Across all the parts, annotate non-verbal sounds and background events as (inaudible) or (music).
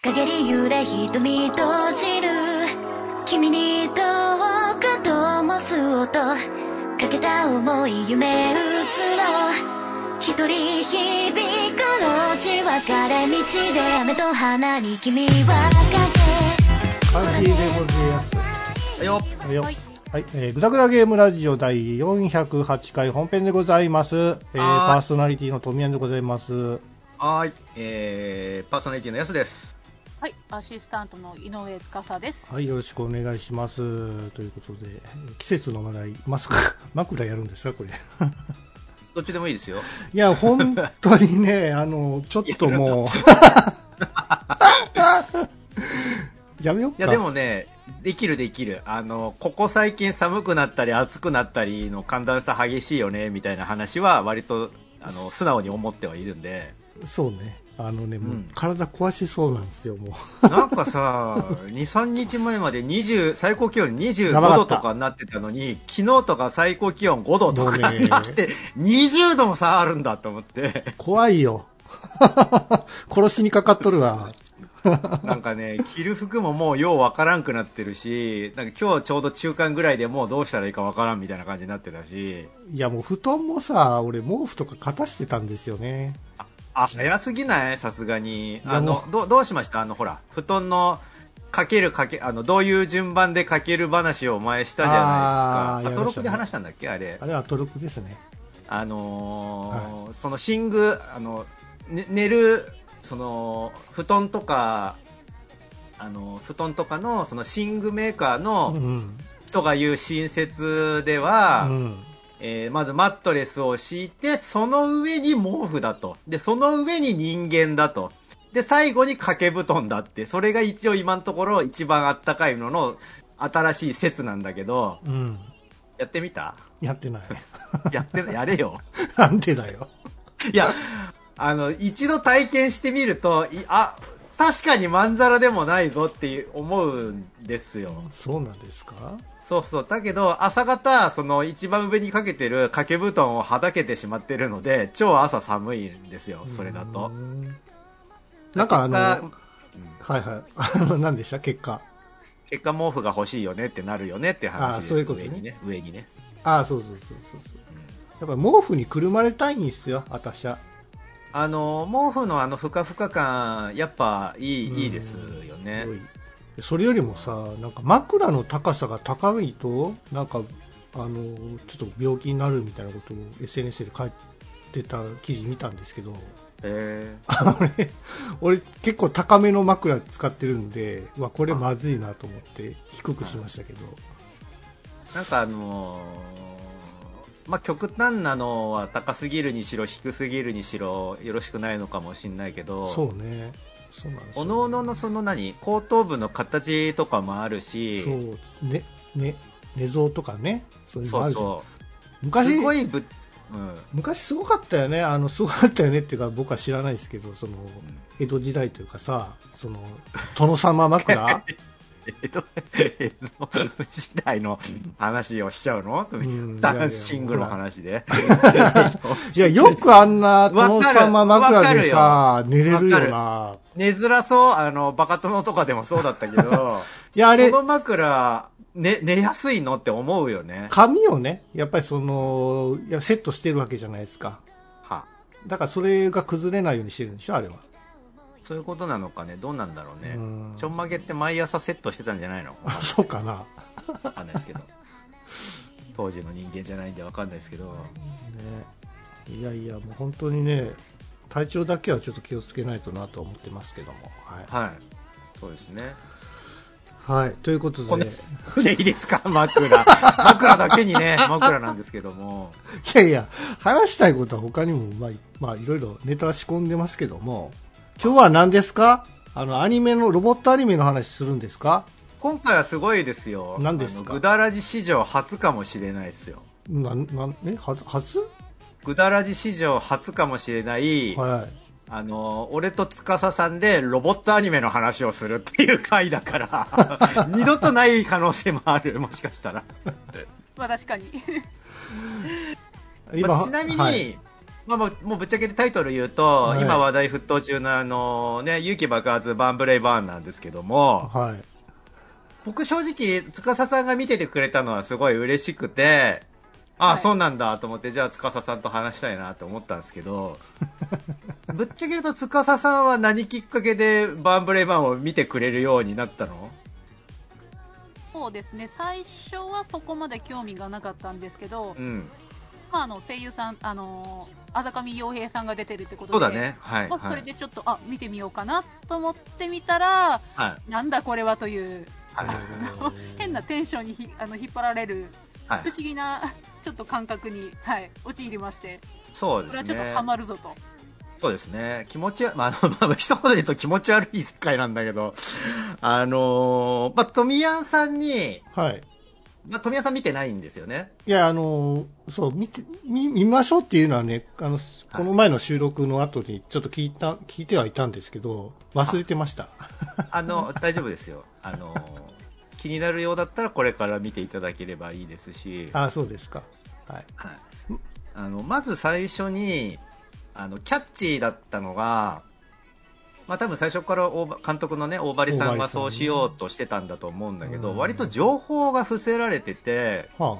陰り揺れ瞳閉じる君にどうかともす音かけた思い夢移ろう一人響く路地分かれ道で雨と花に君は感じでございます。はいよはいよ。はい、えー、ぐだぐだゲームラジオ第408回本編でございます。えー、パーソナリティの富谷でございます。はーい、えー、パーソナリティのやすです。はい、アシスタントの井上司です。はい、よろしくお願いします。ということで、季節の話題、マスク、(laughs) 枕やるんですか、これ。(laughs) どっちでもいいですよ。いや、本当にね、(laughs) あの、ちょっともう、やめよっか。いや、でもね、できるできる。あの、ここ最近寒くなったり暑くなったりの寒暖差激しいよね、みたいな話は割と、あの、素直に思ってはいるんで。そうね。あのね、もううん体壊しそうなんですよ、もう。なんかさ、(laughs) 2、3日前まで20、最高気温25やばかった度とかになってたのに、昨日とか最高気温5度とかになって、20度も差あるんだと思って。怖いよ。(laughs) 殺しにかかっとるわ。(laughs) なんかね、着る服ももうようわからんくなってるし、なんか今日ちょうど中間ぐらいでもうどうしたらいいかわからんみたいな感じになってたし、いや、もう布団もさ、俺毛布とか片してたんですよね。あ、早すぎない？さすがに。あの、ど、どうしました？あの、ほら、布団の、かけるかけ、あの、どういう順番でかける話を前したじゃないですか。あーやりましたね登録で話したんだっけ？あれあ。れはトルクですね。あのーその寝具、あの、ね寝る、その、布団とか、あの、布団とかの、その寝具メーカーうのん。人が言う親切では、うん。えーまずマットレスを敷いて、その上に毛布だと。で、その上に人間だと。で、最後に掛け布団だって。それが一応今のところ一番あったかいのの新しい説なんだけど、うん。やってみた？やってない。(laughs) やって、やれよ。(laughs) なんでだよ。いや、あの、一度体験してみると、いあ、確かにまんざらでもないぞっていう思うんですよ。そうなんですか？そうそう。だけど、朝方、その一番上にかけてる掛け布団をはだけてしまってるので、超朝寒いんですよ、それだとう。んなんかあの、結はい果はい。あの、何でした？結果。結果毛布が欲しいよねってなるよねって話です。あそういうことね上にね。上にね。ああ、そうそうそうそうそう。やっぱ毛布にくるまれたいんですよ、私は。あの、毛布のあのふかふか感、やっぱいい、うんいいですよね。それよりもさ、なんか枕の高さが高いと、なんか、あの、ちょっと病気になるみたいなことを SNS で書いてた記事見たんですけど、え俺、俺結構高めの枕使ってるんで、うわ、これまずいなと思って低くしましたけど、ー、なんかあのーまあ、極端なのは高すぎるにしろ低すぎるにしろよろしくないのかもしれないけど、そうね。そうなんですよ、おのおののその何？後頭部の形とかもあるし、そう、ね、ね、寝相とかね、そういうのある。そうそ昔すごいぶ、うん、昔すごかったよね、あのすごかったよねっていうか、僕は知らないですけど、その江戸時代というかさ、その殿様枕？(laughs) 江戸江戸時代の話をしちゃうのんダンシングの話で。いや、よくあんな殿様枕でさ、寝れるよな。寝づらそう、あの、バカ殿とかでもそうだったけど、いや、あれそ、の枕、寝、寝やすいのって思うよね。髪をね、やっぱりその、いやセットしてるわけじゃないですか。は。だからそれが崩れないようにしてるんでしょ、あれは。そういうことなのかね。どうなんだろうねうん。ちょんまげって毎朝セットしてたんじゃないの？わそうかな。かんないですけど。当時の人間じゃないんでわかんないですけど。ね、いやいや、もう本当にね、体調だけはちょっと気をつけないとなとは思ってますけども。はい。はい。そうですね。はい。ということで、でいいですか？(laughs) 枕。枕だけにね、(laughs) 枕なんですけども。いやいや、話したいことは他にも、まあ、まあ、いろいろネタは仕込んでますけども、今日は何ですか？あの、アニメの、ロボットアニメの話するんですか？今回はすごいですよ。何ですか？グダラジ史上初かもしれないですよ。なん、なん、え、は、初？グダラジ史上初かもしれない、はい。あの、俺と司さんでロボットアニメの話をするっていう回だから、(laughs) 二度とない可能性もある、もしかしたら。まあ確かに。まあちなみに、はいまあもう、もうぶっちゃけてタイトル言うと、はい今話題沸騰中のあのね、勇気爆発バンブレイバーンなんですけども、はい。僕正直、司さんが見ててくれたのはすごい嬉しくて、ああ、はいそうなんだと思って、じゃあ司さんと話したいなと思ったんですけど、(laughs) ぶっちゃけると司さんは何きっかけでバンブレイバーンを見てくれるようになったの？そうですね最初はそこまで興味がなかったんですけど、うん。まあ、あの声優さん、あのあざかみ洋平さんが出てるってことで、そうだね。はい。まあ、そはい。れでちょっと、あ見てみようかなと思ってみたら、はい。なんだこれはという、はい。(laughs) 変なテンションにひあの引っ張られる、はい不思議なちょっと感覚に、はい、陥りまして、そうですね。これはちょっとハマるぞと。そうですね。気持ちは、まあ、あの、(laughs) まあ、一言で言うと気持ち悪い世界なんだけど、あのーまあ、富谷さんに、はい。まあ、富谷さん見てないんですよね。いや、あの、そう、見て、見、見ましょうっていうのはね、あの、この前の収録の後にちょっと聞いた、聞いてはいたんですけど、忘れてました。あの、大丈夫ですよ。あのー気になるようだったらこれから見ていただければいいですし、あ、そうですか。はい。はい。あの、まず最初に、あの、キャッチーだったのが、まあ多分最初から監督のね、大張さんがそうしようとしてたんだと思うんだけど、うん割と情報が伏せられてて、は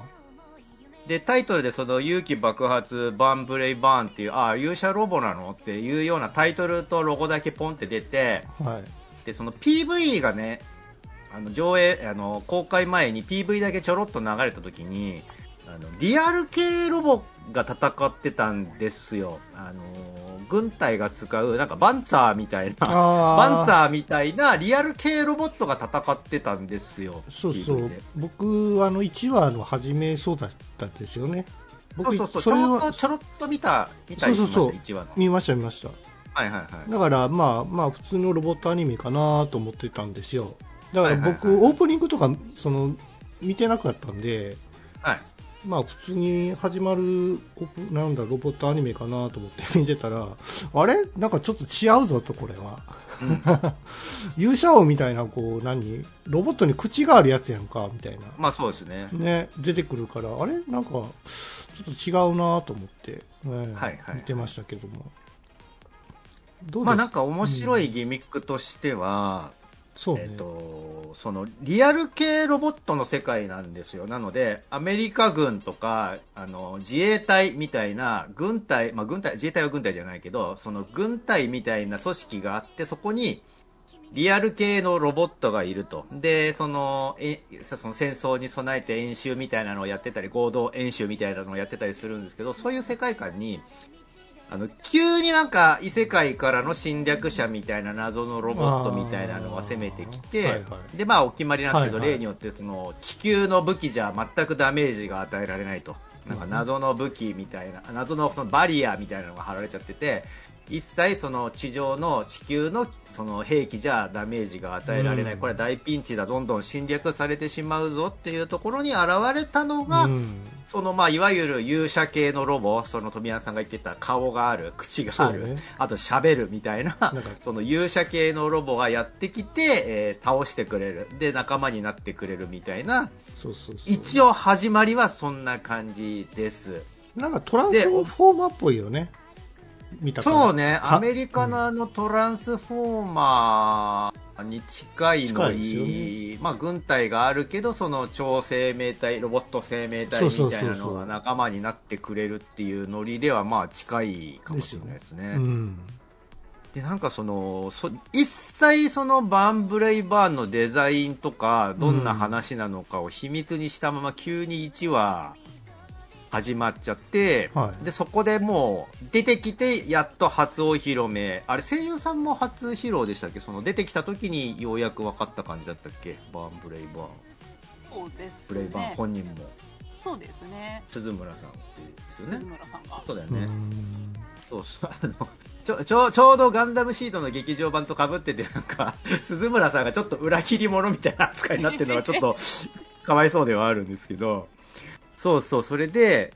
で、タイトルでその勇気爆発バンブレイバーンっていう、ああ、勇者ロボなのっていうようなタイトルとロゴだけポンって出て、あ、はい。で、その PV がね、あの上映、あの、公開前に PV だけちょろっと流れた時に、あの、リアル系ロボが戦ってたんですよ。あの、軍隊が使う、なんかバンツァーみたいな、あバンツーァーみたいなリアル系ロボットが戦ってたんですよ。そうそう。僕、あの、1話の初めそうだったんですよね。僕、そうそうそう、ちょろっと、はちょろっと見た、見たりしました、そうそうそう1話の。見ました見ました。はいはいはい。だから、まあ、まあ、普通のロボットアニメかなと思ってたんですよ。だから僕、オープニングとか、その、見てなかったんで、はい。まあ、普通に始まる、なんだ、ロボットアニメかなと思って (laughs) 見てたら、あれ？なんかちょっと違うぞと、これは。(laughs) 勇者王みたいな、こう、何？ロボットに口があるやつやんか、みたいな。まあそうですね。ね、出てくるから、あれ？なんか、ちょっと違うなと思って、ねはいはい見てましたけども。まあなんか面白いギミックとしては、そうね。えっ、と、その、リアル系ロボットの世界なんですよ。なので、アメリカ軍とか、あの、自衛隊みたいな、軍隊、まあ軍隊、自衛隊は軍隊じゃないけど、その軍隊みたいな組織があって、そこに、リアル系のロボットがいると。で、その、え、その戦争に備えて演習みたいなのをやってたり、合同演習みたいなのをやってたりするんですけど、そういう世界観に、あの、急になんか異世界からの侵略者みたいな謎のロボットみたいなのが攻めてきて、はいはいで、まあお決まりなんですけど、はいはい例によってその地球の武器じゃ全くダメージが与えられないと。なんか謎の武器みたいな、謎のそのバリアみたいなのが貼られちゃってて、一切その地上の地球のその兵器じゃダメージが与えられない、うんこれは大ピンチだ、どんどん侵略されてしまうぞっていうところに現れたのが、うんそのまあいわゆる勇者系のロボ、その富山さんが言ってた顔がある、口がある、ねあと喋るみたいな、なその勇者系のロボがやってきて、えー倒してくれる。で、仲間になってくれるみたいな、そうそうそう。一応始まりはそんな感じです。なんかトランスフォーマーっぽいよね。見たそうね、かアメリカのあのトランスフォーマーに近いのに、まあ軍隊があるけど、その超生命体、ロボット生命体みたいなのが仲間になってくれるっていうノリではまあ近いかもしれないですね。うん。で、なんかその、そ一切そのバンブレイバーンのデザインとか、どんな話なのかを秘密にしたまま急に1話始まっちゃって、はいで、そこでもう出てきて、やっと初お披露目。あれ、声優さんも初披露でしたっけ？その出てきた時にようやく分かった感じだったっけ？バンブレイバーン。そうですブレイバーンね。本人も。そうですね。鈴村さんっていうですよ鈴ね。村さんが。そうだよね。うんそうそう、あの、ちょ、ちょ、ちょうどガンダムシートの劇場版と被ってて、なんか、(laughs) 鈴村さんがちょっと裏切り者みたいな扱いになってるのがちょっと、かわいそうではあるんですけど、そうそう、それで、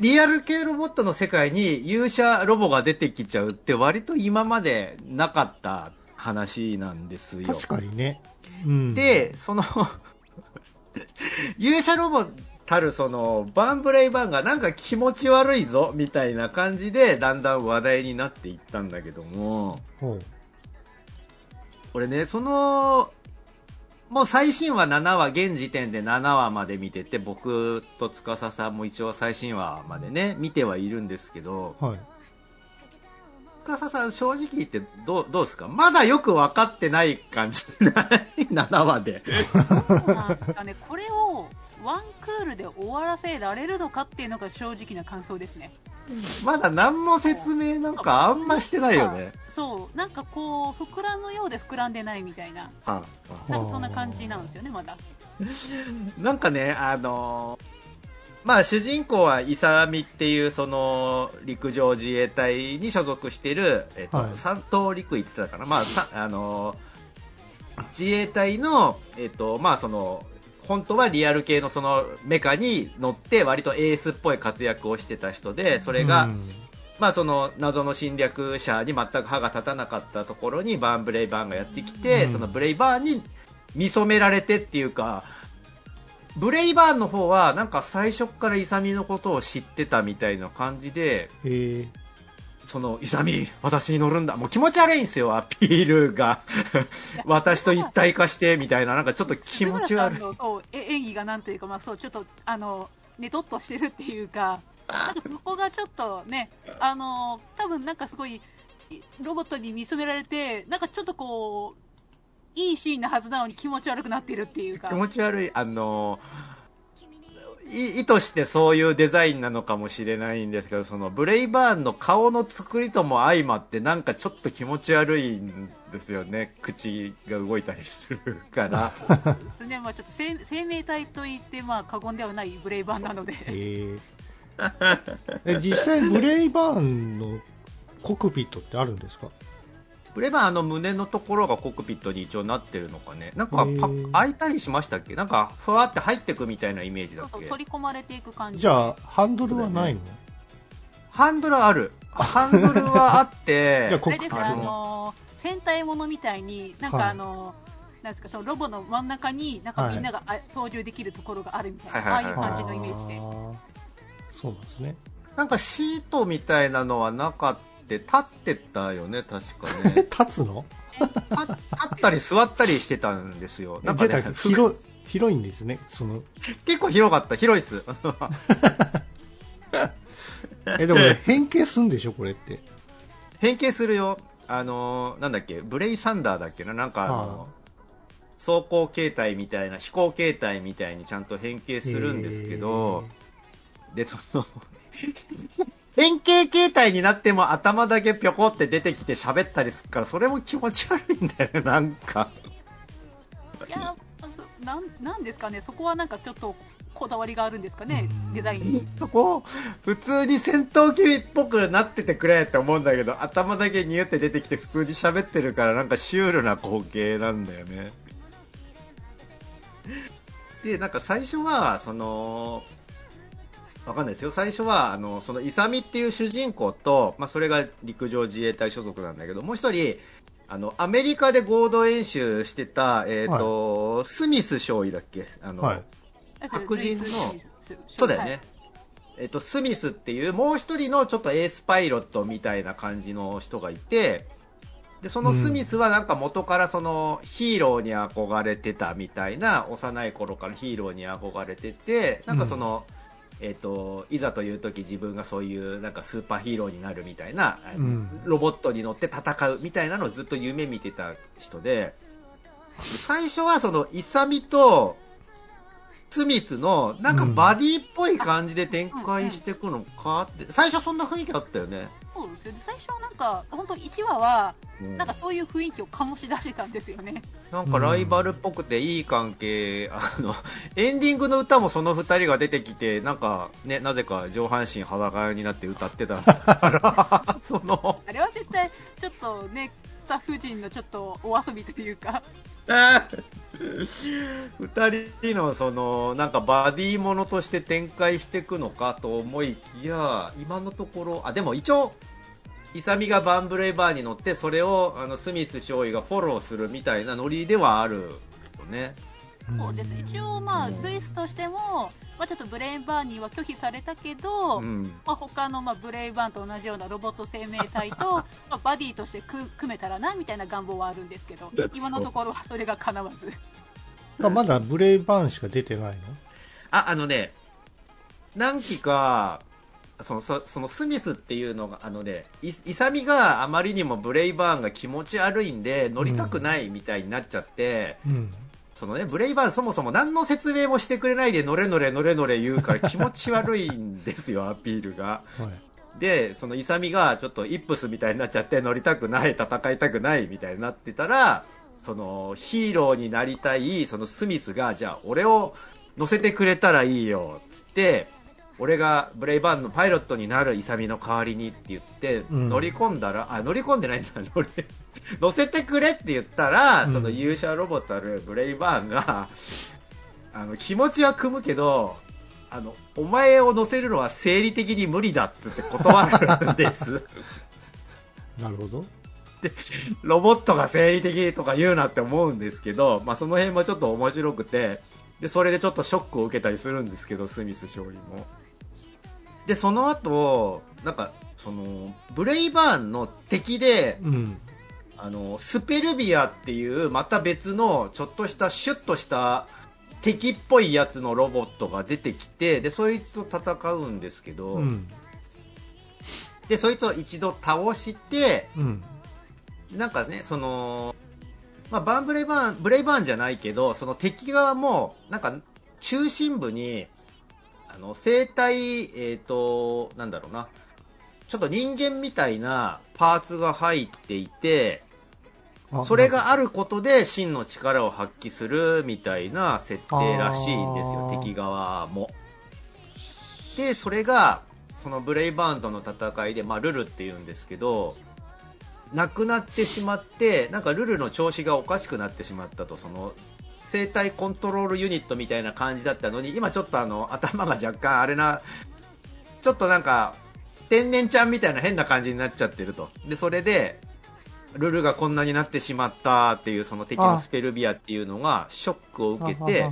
リアル系ロボットの世界に勇者ロボが出てきちゃうって割と今までなかった話なんですよ。確かにね。うん。で、その、(laughs) 勇者ロボったるそのバンブレイバーンがなんか気持ち悪いぞみたいな感じでだんだん話題になっていったんだけども俺ねそのもう最新話7話現時点で7話まで見てて僕と司さんも一応最新話までね見てはいるんですけどはい。司さん正直言ってどうどうですか？まだよく分かってない感じする7話で。そうなんですかね、これをワンクールで終わらせられるのかっていうのが正直な感想ですね。まだ何も説明なんかあんましてないよね。そう、なんかこう、膨らむようで膨らんでないみたいな、はあなんかそんな感じなんですよね、まだ。(laughs) なんかね、あのーまあ主人公はイサミっていうその陸上自衛隊に所属している、えっとはい。三等陸尉って言ってたかな、まあさあのー自衛隊の、えっとまあその本当はリアル系のそのメカに乗って割とエースっぽい活躍をしてた人でそれが、うん。まあその謎の侵略者に全く歯が立たなかったところにバーンブレイバーンがやってきて、うん。そのブレイバーンに見初められてっていうか、ブレイバーンの方はなんか最初からイサミのことを知ってたみたいな感じで、えー、そのイサミ、私に乗るんだ。もう気持ち悪いんですよ、アピールが。私と一体化してみたいな、なんかちょっと気持ち悪いそうえ演技がなんというか、まあ、そうちょっとあのねとっとしてるっていうか、なんかそこがちょっとね、あの多分なんかすごいいロボットに見初められて、なんかちょっとこう、いいシーンなはずなのに気持ち悪くなってるっていうか気、持ち悪い、あのい意図してそういうデザインなのかもしれないんですけど、そのブレイバーンの顔の作りとも相まって、なんかちょっと気持ち悪いんですよね、(laughs) 口が動いたりするから。ですね、まあ、ちょっと生生命体と言って、まあ、過言ではないブレイバーなので、えー、え実際ブレイバーンのコクピットってあるんですか？ブレイバーの胸のところがコックピットに一応なってるのかね、なんか開いたりしましたっけ？なんかふわって入ってくみたいなイメージだそうそうっけ？取り込まれていく感じ。じゃあハンドルはないの、ハンドルある。ハンドルはあって、(laughs) じゃああれですね、ああのの戦隊ものみたいに、なんはい。かあの、なんですか、そのロボの真ん中に、なんかはい。みんながあ操縦できるところがあるみたいな、はいはいはい。ああいう感じのイメージで。そうなんですね。なんかシートみたいなのはなかって、立ってたよね、確かえね。(laughs) 立つの？立立ったり座ったりしてたんですよ。なんかね広い広いんですねその結構広かった、広いっす。(laughs) えでも、ね、(laughs) 変形すんでしょこれって変形するよ。あのー、なんだっけ、ブレイサンダーだっけな、なんかあのは走行形態みたいな、飛行形態みたいにちゃんと変形するんですけど、で、その、変形形態になっても頭だけぴょこって出てきて喋ったりするから、それも気持ち悪いんだよね、なんか。いやそなん、なんですかね、そこはなんかちょっとこだわりがあるんですかねうん、デザインに。そこ、普通に戦闘機っぽくなっててくれって思うんだけど、頭だけニュって出てきて普通に喋ってるからなんかシュールな光景なんだよね。で、なんか最初は、その、わかんないですよ。最初は、あの、その、イサミっていう主人公と、まあ、それが陸上自衛隊所属なんだけど、もう一人、あの、アメリカで合同演習してた、えっ、と、スミス少尉だっけ？あの、はい。白人のそうだよね。はい。えっと、スミスっていう、もう一人のちょっとエースパイロットみたいな感じの人がいて、で、そのスミスはなんか元からそのヒーローに憧れてたみたいな、幼い頃からヒーローに憧れてて、なんかその、えっと、いざという時自分がそういうなんかスーパーヒーローになるみたいな、うんロボットに乗って戦うみたいなのをずっと夢見てた人で、最初はその、イサミと、スミスの、なんかバディっぽい感じで展開していくのかって、最初そんな雰囲気あったよね。そうですよね。最初はなんか、本当1話は、うんなんかそういう雰囲気を醸し出してたんですよね。なんかライバルっぽくていい関係、あの、エンディングの歌もその二人が出てきて、なんかね、なぜか上半身裸になって歌ってたから、(laughs) その、あれは絶対、ちょっとね、スタッフ陣のちょっとお遊びというか、(laughs) 2人のそのなんかバディものとして展開していくのかと思いきや今のところあでも一応イサミがバンブレーバーに乗ってそれをあのスミス少尉がフォローするみたいなノリではあるよね。そうです。一応まあ、うんルイスとしても、まあ、ちょっとブレインバーンには拒否されたけど、うん。まあ、他のまあブレイバーンと同じようなロボット生命体と (laughs) まあバディとして組組めたらなみたいな願望はあるんですけど今のところはそれが叶わずあまだブレイバーンしか出てないの？あ、あのね、何期か、その、そそのスミスっていうのが、あのね、い、イサミがあまりにもブレイバーンが気持ち悪いんで、乗りたくないみたいになっちゃって、うん。そのね、ブレイバーンそもそも何の説明もしてくれないで乗れ乗れ乗れ乗れ言うから (laughs) 気持ち悪いんですよ、アピールが。はい。で、そのイサミがちょっとイップスみたいになっちゃって乗りたくない、戦いたくないみたいになってたら、そのヒーローになりたい、そのスミスが、じゃあ俺を乗せてくれたらいいよ、つって、俺がブレイバーンのパイロットになるイサミの代わりにって言って、うん乗り込んだら、あ、乗り込んでないんだ、乗り、(laughs) 乗せてくれって言ったら、うんその勇者ロボタル、ブレイバーンが、(laughs) あの、気持ちは組むけど、あの、お前を乗せるのは生理的に無理だっつって断るんです。(laughs) なるほど。ロボットが生理的とか言うなって思うんですけど、まあその辺もちょっと面白くて、で、それでちょっとショックを受けたりするんですけど、スミス勝利も。で、その後、なんか、その、ブレイバーンの敵で、うん。あの、スペルビアっていう、また別の、ちょっとした、シュッとした、敵っぽいやつのロボットが出てきて、で、そいつと戦うんですけど、うん。で、そいつを一度倒して、うん。なんかね、その、まあ、バンブレイバーン、ブレイバーンじゃないけど、その敵側も、なんか、中心部に、あの、生体、えっ、と、なんだろうな、ちょっと人間みたいなパーツが入っていて、あそれがあることで真の力を発揮するみたいな設定らしいんですよ敵側も。で、それが、そのブレイバーンとの戦いで、まあ、ルルって言うんですけど、亡くなってしまって、なんかルルの調子がおかしくなってしまったと、その、生体コントロールユニットみたいな感じだったのに、今ちょっとあの、頭が若干あれな、ちょっとなんか、天然ちゃんみたいな変な感じになっちゃってると。で、それで、ルルがこんなになってしまったっていう、その敵のスペルビアっていうのが、ショックを受けて、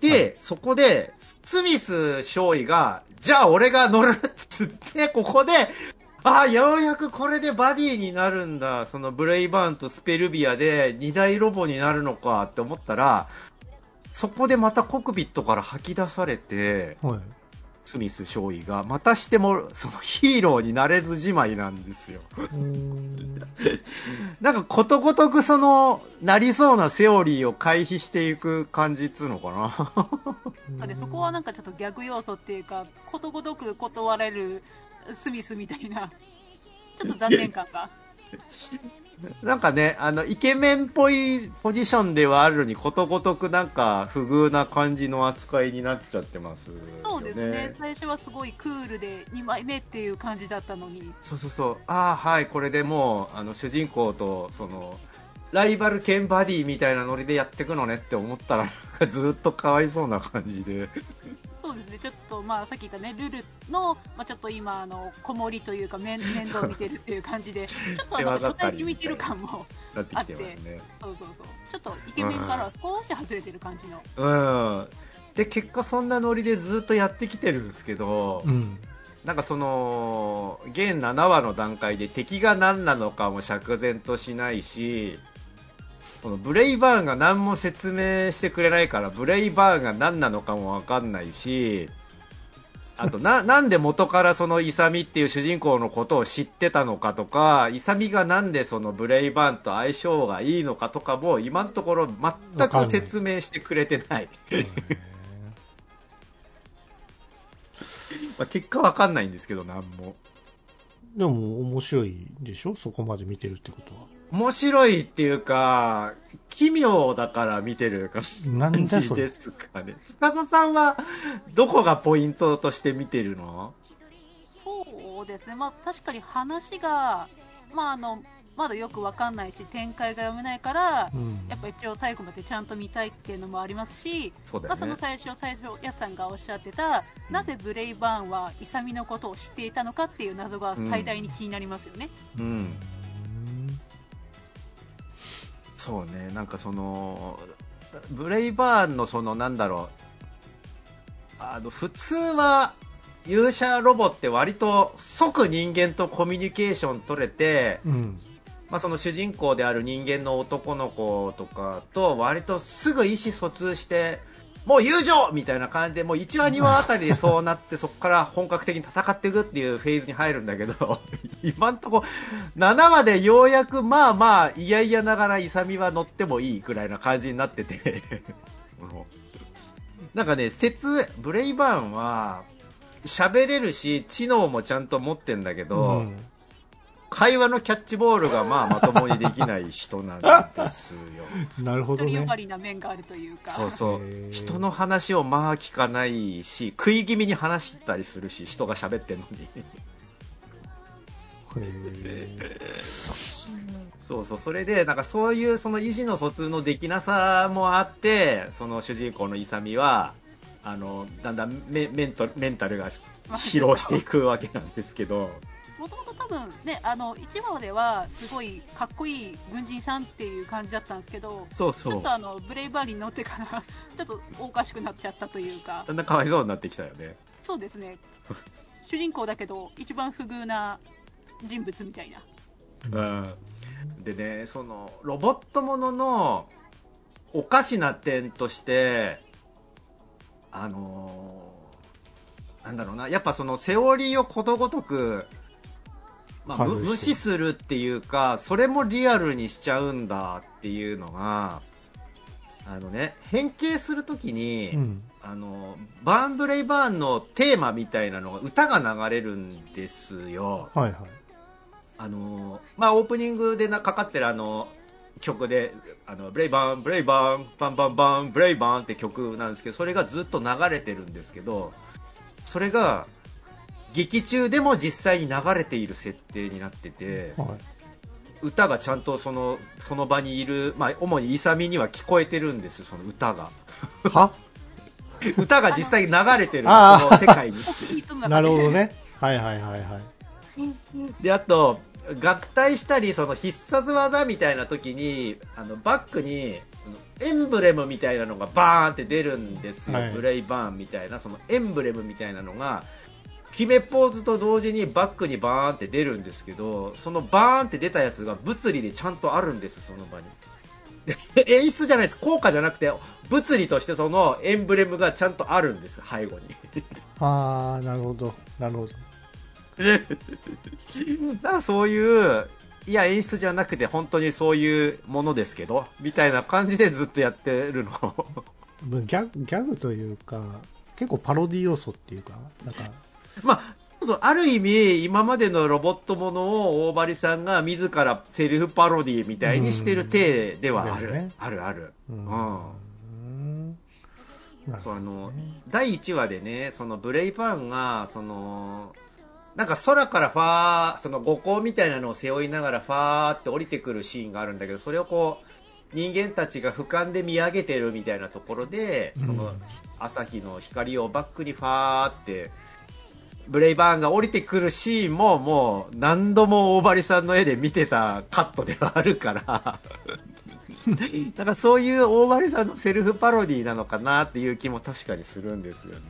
で、そこで、スミス少尉が、じゃあ俺が乗るっつって、ここで、ああ、ようやくこれでバディになるんだ。そのブレイバーンとスペルビアで二大ロボになるのかって思ったら、そこでまたコクピットから吐き出されて、はい。スミス少尉が、またしても、そのヒーローになれずじまいなんですよ。なんかことごとくその、なりそうなセオリーを回避していく感じっつうのかな。でそこはなんかちょっとギャグ要素っていうかことごとく断られるスミスみたいなちょっと残念感が (laughs) なんかね、あの、イケメンっぽいポジションではあるのに、ことごとくなんか、不遇な感じの扱いになっちゃってますよね。そうですね最初はすごいクールで2枚目っていう感じだったのにそうそうそう。ああ、はい、これでもう、あの、主人公と、その、ライバル兼バディみたいなノリでやっていくのねって思ったら、ずっとかわいそうな感じで。でちょっとまあさっき言ったねルルの、まあ、ちょっと今あの子守というか面 (laughs) 面倒見てるっていう感じでちょっとあの初対に見てる感もなってね。そうそうそうちょっとイケメンからは少し外れてる感じのうん。で、結果そんなノリでずっとやってきてるんですけど、うん。なんかその、現7話の段階で敵が何なのかも釈然としないし、このブレイバーンが何も説明してくれないから、ブレイバーンが何なのかもわかんないし、あとな、なんで元からそのイサミっていう主人公のことを知ってたのかとか、イサミがなんでそのブレイバーンと相性がいいのかとかも、今のところ全く説明してくれてない。(laughs) まあ、結果わかんないんですけど、なんも。でも面白いでしょ？そこまで見てるってことは。面白いっていうか、奇妙だから見てる感じで。すかね。(laughs) 司さんは、どこがポイントとして見てるの？そうですね、まあ、確かに話が、まあ、あのまだよくわかんないし展開が読めないから、うんやっぱ一応最後までちゃんと見たいっていうのもありますし、まあ、そうだよね。その最初、最初、ヤスさんがおっしゃってた、なぜブレイバーンはイサミのことを知っていたのかっていう謎が最大に気になりますよね。うん。そうね、なんかその、ブレイバーンのその、なんだろあの、普通は、勇者ロボって割と即人間とコミュニケーション取れて、うん。まあ、その主人公である人間の男の子とかと割とすぐ意思疎通して、もう友情みたいな感じで、もう1話2話あたりでそうなって、(laughs) そこから本格的に戦っていくっていうフェーズに入るんだけど、(laughs) 今んとこ7話でようやくまあまあ、いやいやながら勇は乗ってもいいぐらいな感じになってて、(laughs) なんかね、説、ブレイバーンは、喋れるし、知能もちゃんと持ってんだけど、うん会話のキャッチボールがまあまともにできない人なんですよ。(laughs) なるほどねよが。りな面があるというか。そうそう人の話をまあ聞かないし、食い気味に話したりするし、人が喋ってんのに。へそうそう。それで、なんかそういうその意思の疎通のできなさもあって、その主人公の勇は、あの、だんだんメメントメンタルが疲労していくわけなんですけど、分ね、あの、1話ではすごいかっこいい軍人さんっていう感じだったんですけど、そうそうちょっと。あの、ブレイバーに乗ってから、(laughs) ちょっとおかしくなっちゃったというかだ、んだんかわいそうになってきたよね。そうですね。主人公だけど、一番不遇な人物みたいな。うん、でねそのロボットもののおかしな点としてあのーなんだろうなやっぱそのセオリーをことごとく、まあ、無視するっていうかそれもリアルにしちゃうんだっていうのがあのね変形するときに、ーうん。あのバーンブレイバーンのテーマみたいなのが歌が流れるんですよ。はいはい。あのーまあ、オープニングでなかかってるあの曲で、あの、ブレイバーン、ブレイバーン、バンバンバン、ブレイバーンって曲なんですけど、それがずっと流れてるんですけど、それが、劇中でも実際に流れている設定になってて、はい。歌がちゃんとその、その場にいる、まあ、主にイサミには聞こえてるんですよ、その歌が。は？(laughs) 歌が実際に流れてる、そあーの世界に。なるほど。ね。はいはいはいはい。で、あと、合体したり、その必殺技みたいな時に、あの、バックに、エンブレムみたいなのがバーンって出るんですよ。はいブレイバーンみたいな、そのエンブレムみたいなのが、決めポーズと同時にバックにバーンって出るんですけど、そのバーンって出たやつが物理でちゃんとあるんです、その場に。で (laughs) 演出じゃないです。効果じゃなくて、物理としてそのエンブレムがちゃんとあるんです、背後に。(laughs) ああ、なるほど。なるほど。(laughs) だからそういう、いや演出じゃなくて本当にそういうものですけど、みたいな感じでずっとやってるの。ギャグ、ギャグというか、結構パロディ要素っていうか、なんか、まあ、ある意味、今までのロボットものを大張さんが自らセルフパロディみたいにしてる体ではある。ねあるある。ううん。ん。なるほどそうあの、第1話でね、そのブレイバーンが、その、なんか空からファー、その五光みたいなのを背負いながらファーって降りてくるシーンがあるんだけど、それをこう、人間たちが俯瞰で見上げてるみたいなところで、その朝日の光をバックにファーって、ブレイバーンが降りてくるシーンももう何度も大張さんの絵で見てたカットではあるから、(laughs) だからそういう大張さんのセルフパロディなのかなっていう気も確かにするんですよね。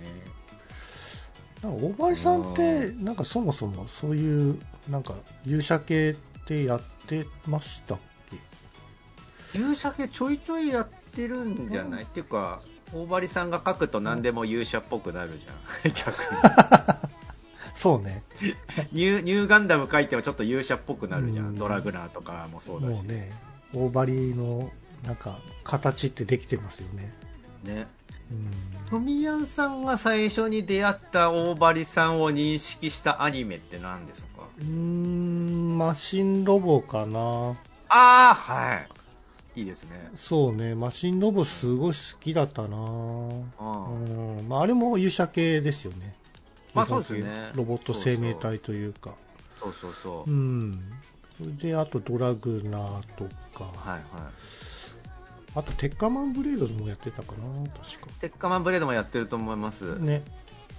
大張さんって、なんかそもそもそういう、なんか勇者系ってやってましたっけ？勇者系ちょいちょいやってるんじゃない、っていうか、大張さんが書くと何でも勇者っぽくなるじゃん。(laughs) 逆そうね。に。(laughs) ニュー、ニューガンダム書いてもちょっと勇者っぽくなるじゃん。うんドラグナーとかもそうだし。もうね、大張の、なんか、形ってできてますよね。ね。うん。富谷さんが最初に出会った大張さんを認識したアニメって何ですか？うーん、マシンロボかな。ああ、はい。いいですね。そうね、マシンロボすごい好きだったな。う。うんん。まあ、あれも勇者系ですよね。まあそうですねロボット生命体というか。そうそうそう。うん。それで、あとドラグナーとか、はいはい。あと鉄火マンブレードもやってたかな、確か。鉄火マンブレードもやってると思います。ね。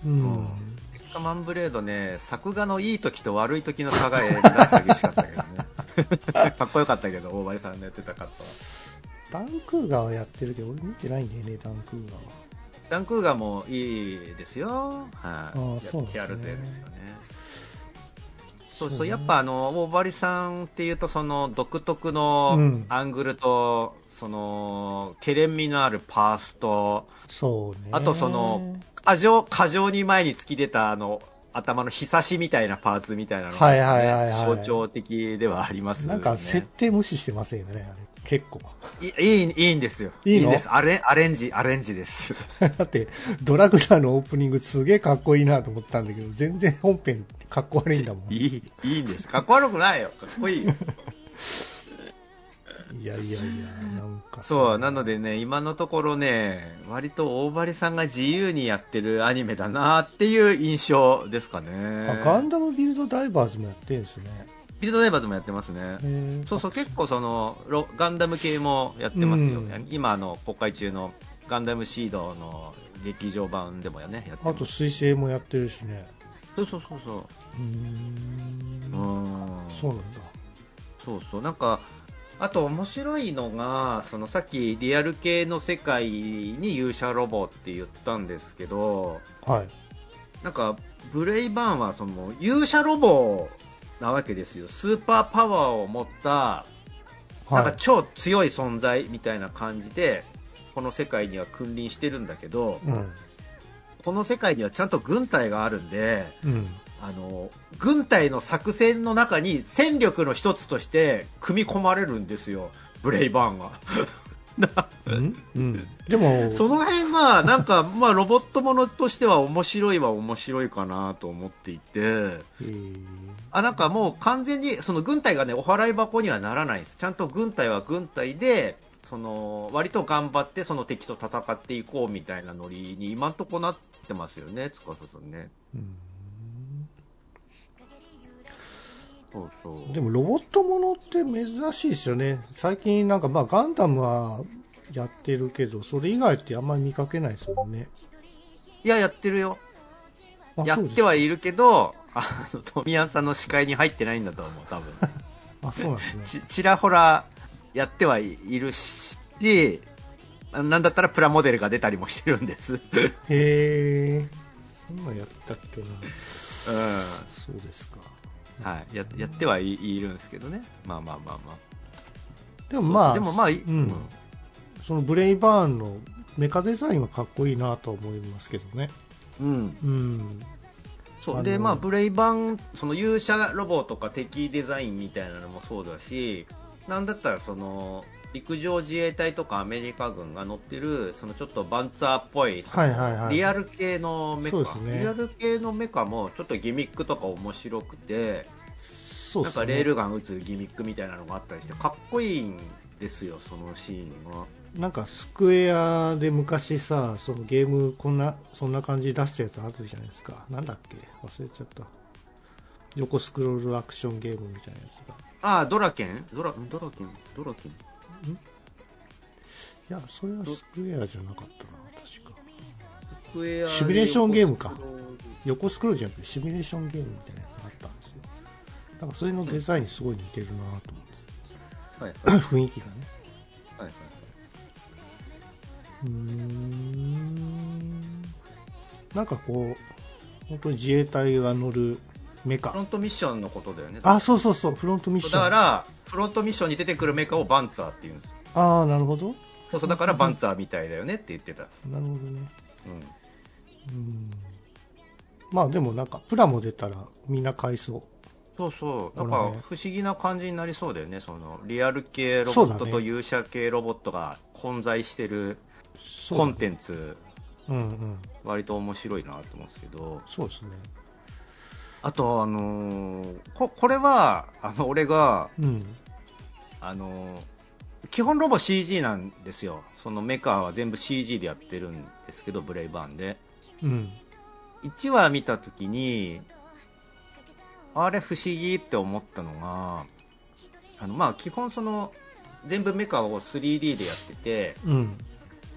うん。うん鉄火マンブレードね、作画のいい時と悪い時の差がえらい激しかったけどね。(laughs) かっこよかったけど、大張さんのやってたカットは。ダンクーガーはやってるけど、俺見てないんだよね、ダンクーガーは。ランクーガもいいですよ。はい、ーそうですねやってやるぜですよね。そうそう、やっぱあの、大張さんっていうと、その独特のうんアングルと、その、ケレン味のあるパースと、そうね。あとその、過剰、過剰に前に突き出たあの、頭のひさしみたいなパーツみたいなのが、はいはいはいはい象徴的ではありますね。なんか設定無視してませんよね、あれ。結構。いいい、いいんですよ。いいの？んです。アレアレンジ、アレンジです。(laughs) だって、ドラグラーのオープニングすげえかっこいいなと思ってたんだけど、全然本編かっこ悪いんだもん。いい、いいんです。かっこ悪くないよ。かっこいいよ。いやいやいや、なんかさそう、なのでね、今のところね、割と大張さんが自由にやってるアニメだなっていう印象ですかね。あガンダムビルドダイバーズもやってるんですね。ビルドダイバーズもやってますね。そうそう、結構その、ロガンダム系もやってますよ、うん今、あの、公開中のガンダムシードの劇場版でもやね、やって。あと、水星もやってるしね。そうそうそうそう。うーんう。ん。そうなんだ。そうそう、なんか、あと面白いのが、そのさっきリアル系の世界に勇者ロボって言ったんですけど、はい。なんか、ブレイバーンはその勇者ロボなわけですよ。スーパーパワーを持った、なんかはい。超強い存在みたいな感じで、この世界には君臨してるんだけど、うん。この世界にはちゃんと軍隊があるんで、うん。あの、軍隊の作戦の中に戦力の一つとして組み込まれるんですよ、ブレイバーンは。うんうん。でも、その辺が、なんか、まあ、ロボットものとしては面白いは面白いかなと思っていて、えーあ、なんかもう完全に、その軍隊がね、お払い箱にはならないです。ちゃんと軍隊は軍隊で、その、割と頑張ってその敵と戦っていこうみたいなノリに今んとこなってますよね、司さんね。うんそうそう。でもロボットものって珍しいですよね。最近なんかまあガンダムはやってるけど、それ以外ってあんまり見かけないですもんね。いや、やってるよ。あやってはいるけど、あの、富谷さんの視界に入ってないんだと思う、多分。(laughs) あ、そうなんですね。ち、ちらほらやってはいるし、なんだったらプラモデルが出たりもしてるんです。うん。へえ。そんなんやったっけな。そうですか。はい。や、やってはい、いるんですけどね。まあまあまあまあ。でもまあ、でもまあ、いうん。そのブレイバーンのメカデザインはかっこいいなと思いますけどね。うん。うん。そう。で、まあ、ブレイバン、その勇者ロボとか敵デザインみたいなのもそうだし、なんだったらその、陸上自衛隊とかアメリカ軍が乗ってる、そのちょっとバンツァーっぽい、はいはいはい。リアル系のメカ、ねリアル系のメカもちょっとギミックとか面白くて、そうね。なんかレールガン撃つギミックみたいなのがあったりして、かっこいいんですよ、そのシーンが。なんかスクエアで昔さ、そのゲームこんな、そんな感じで出したやつあるじゃないですか。なんだっけ？忘れちゃった。横スクロールアクションゲームみたいなやつが。ああ、ドラケン？ドラ、ドラケン？ドラケン？いや、それはスクエアじゃなかったな、確か。シミュレーションゲームか横スクロールじゃなくてシミュレーションゲームみたいなやつがあったんですよ。なんかそれのデザインにすごい似てるなと思って。はいはい (laughs) 雰囲気がね。はいはい。うーん。なんかこう、本当に自衛隊が乗るメフロカ。ントミッションのことだよね。あ、そうそうそう、フロントミッション。だから、フロントミッションに出てくるメカをバンツァーって言うんですよ。ああ、なるほど。そうそう、だからバンツァーみたいだよねって言ってたんです。なるほどね。うん。うん。まあでもなんか、プラモ出たらみんな買いそう。そうそう。なんか不思議な感じになりそうだよね。その、リアル系ロボットと勇者系ロボットが混在してるコンテンツ、うんうん。割と面白いなと思うんですけど。そうですね。あと、あのーこ、これは、あの、俺が、うん。あのー基本ロボ CG なんですよ。そのメカは全部 CG でやってるんですけど、ブレイバーンで。うん。1話見たときに、あれ不思議って思ったのが、あの、まあ、基本その、全部メカを 3D でやってて、うん。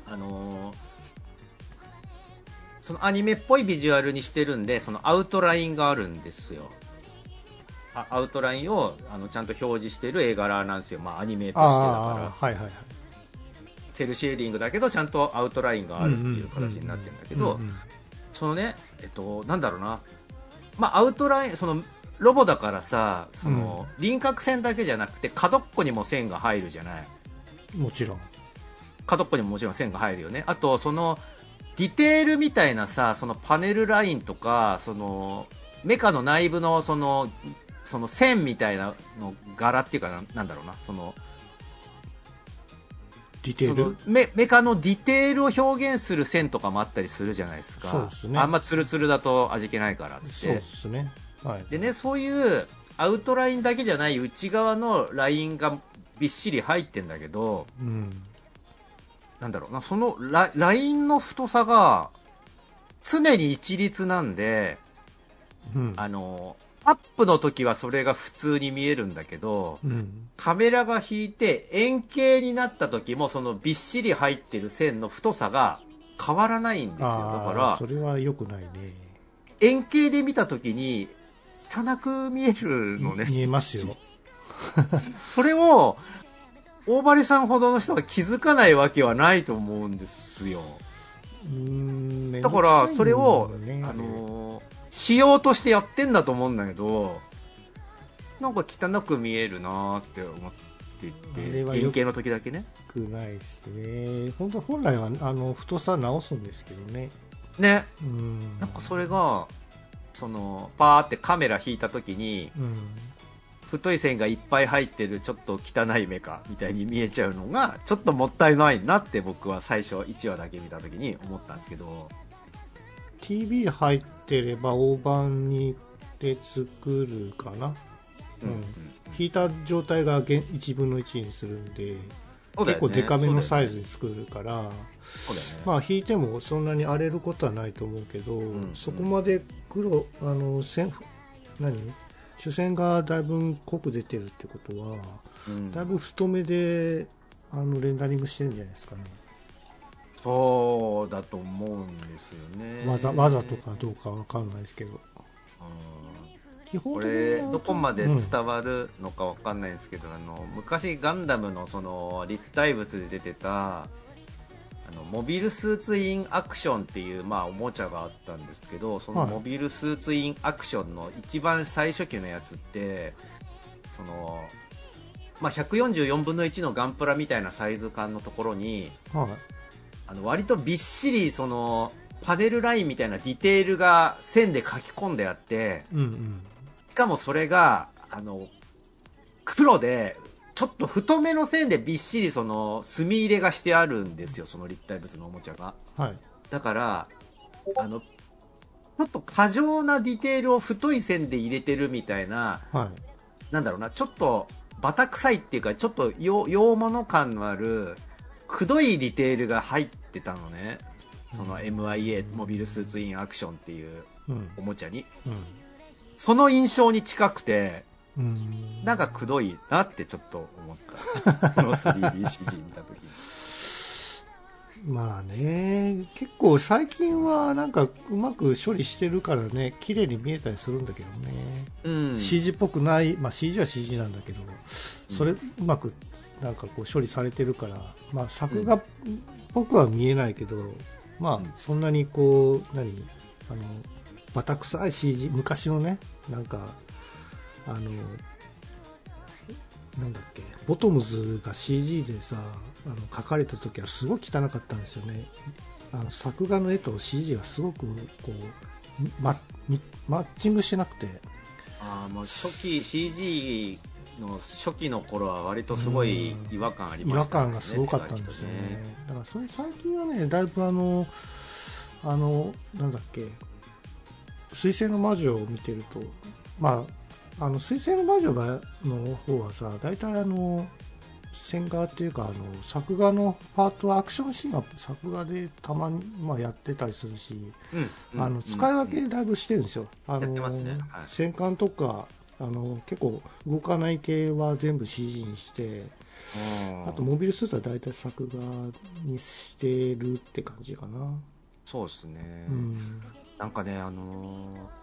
あのーそのアニメっぽいビジュアルにしてるんで、そのアウトラインがあるんですよ。あアウトラインをあのちゃんと表示してる絵柄なんですよ。まあ、アニメとしてだから。はいはいはい。セルシェーディングだけどちゃんとアウトラインがあるっていう形になってるんだけど、うんうんそのね、えっと、なんだろうな、まあ、アウトライン、その、ロボだからさ、その、輪郭線だけじゃなくて、角っこにも線が入るじゃない。もちろん。角っこにももちろん線が入るよね。あと、その、ディテールみたいなさ、そのパネルラインとか、その、メカの内部の、その、その線みたいなの柄っていうかな、なんだろうな、その、ディテール？メメカのディテールを表現する線とかもあったりするじゃないですか。そうですねあんまツルツルだと味気ないからってそうで。すね。はい。でね、そういうアウトラインだけじゃない内側のラインがびっしり入ってんだけど、うん。なんだろうな、そのララインの太さが常に一律なんで、うん。あの、アップの時はそれが普通に見えるんだけど、うん。カメラが引いて円形になった時もそのびっしり入ってる線の太さが変わらないんですよ。だからそ、れは良くないね。円形で見た時に汚く見えるのね。見えますよ。(laughs) それを、大張さんほどの人が気づかないわけはないと思うんですよ。うーん。だから、それを、ねあのー、しようとしてやってんだと思うんだけど、なんか汚く見えるなーって思っていて、あれはよ円形の時だけね。良くないですね。本当本来は、あの、太さ直すんですけどね。ね。うん。なんかそれが、その、パーってカメラ引いた時に、うん。太い線がいっぱい入ってるちょっと汚いメカみたいに見えちゃうのが、ちょっともったいないなって僕は最初1話だけ見た時に思ったんですけど、TV 入ってれば大判にで作るかな？うん引いた状態が1分の1にするんで、結構デカめのサイズに作るから、そうだよね。まあ引いてもそんなに荒れることはないと思うけど、ん。そこまで黒あの線何？主線がだいぶ濃く出てるってことは、うん。だいぶ太めであのレンダリングしてるんじゃないですかね、そうだと思うんですよね。わざわざとかどうかわかんないですけど。うん。基本こ的にはれどこまでうん。伝わるのかわかんないんですけど、あの昔ガンダムのその立体物で出てたあのモビルスーツインアクションっていうまあおもちゃがあったんですけどそのはい。モビルスーツインアクションの一番最初期のやつってそのまあ、144分の1のガンプラみたいなサイズ感のところにはい。あの割とびっしりそのパネルラインみたいなディテールが線で書き込んであってうんうん。しかもそれが、あの、黒で、ちょっと太めの線でびっしりその、墨入れがしてあるんですよ、その立体物のおもちゃが。はいだから、あの、ちょっと過剰なディテールを太い線で入れてるみたいな、はいなんだろうな、ちょっと、バタ臭いっていうか、ちょっと洋洋物感のある、くどいディテールが入ってたのね。その MIA、モビルスーツインアクションっていううんおもちゃに。うんその印象に近くて、うんなんかくどいなってちょっと思った。(laughs) この 3DCG 見たときに。まあね結構最近はなんかうまく処理してるからね綺麗に見えたりするんだけどね、うん。CG っぽくない、まあ、CG は CG なんだけどそれうまくなんかこう処理されてるから、まあ、作画っぽくは見えないけど、まうんあそんなにこう何？あのバタ臭い CG 昔のねなんかあのなんだっけボトムズが CG でさあの描かれた時はすごい汚かったんですよねあの作画の絵と CG がすごくこうマッチングしてなくてああ、もう初期、CG の初期の頃は割とすごい違和感あり違和ましたね。感がすごかったんですよね。だからそれ最近はね、だいぶあの、あの、なんだっけ、水星の魔女を見てると、まあ、あの、水星の魔女がの方はさ、大体あの、線画っていうか、あの、作画のパートはアクションシーンは作画でたまに、まあ、やってたりするし、うん。うんあの、使い分けだいぶしてるんですよ。あのやってますねはい戦艦とか、あの、結構動かない系は全部 CG にして、うんあとモビルスーツは大体作画にしてるって感じかな。そうですね。うん。なんかね、あのー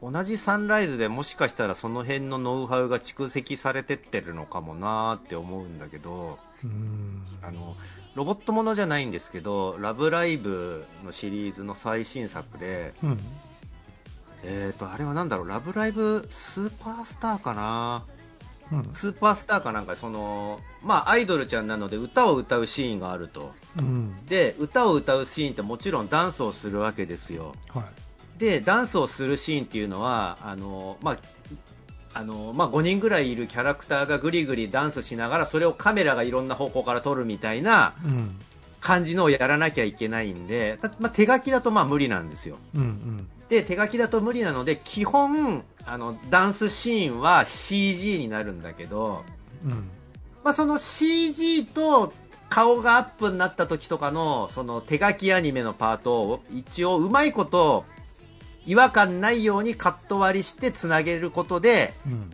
同じサンライズでもしかしたらその辺のノウハウが蓄積されてってるのかもなーって思うんだけど、うん。あの、ロボットものじゃないんですけど、ラブライブのシリーズの最新作で、うん。えーと、あれはなんだろう、ラブライブスーパースターかな？うん。スーパースターかなんか、その、まあ、アイドルちゃんなので歌を歌うシーンがあると。うん。で、歌を歌うシーンってもちろんダンスをするわけですよ。はいで、ダンスをするシーンっていうのは、あの、まあ、あの、まあ、5人ぐらいいるキャラクターがぐりぐりダンスしながら、それをカメラがいろんな方向から撮るみたいなうん。感じのをやらなきゃいけないんで、たまあ、手書きだとまあ無理なんですよ。うんうん。で、手書きだと無理なので、基本、あの、ダンスシーンは CG になるんだけど、うん。まあ、その CG と顔がアップになった時とかの、その手書きアニメのパートを一応うまいこと違和感ないようにカット割りしてつなげることで、うん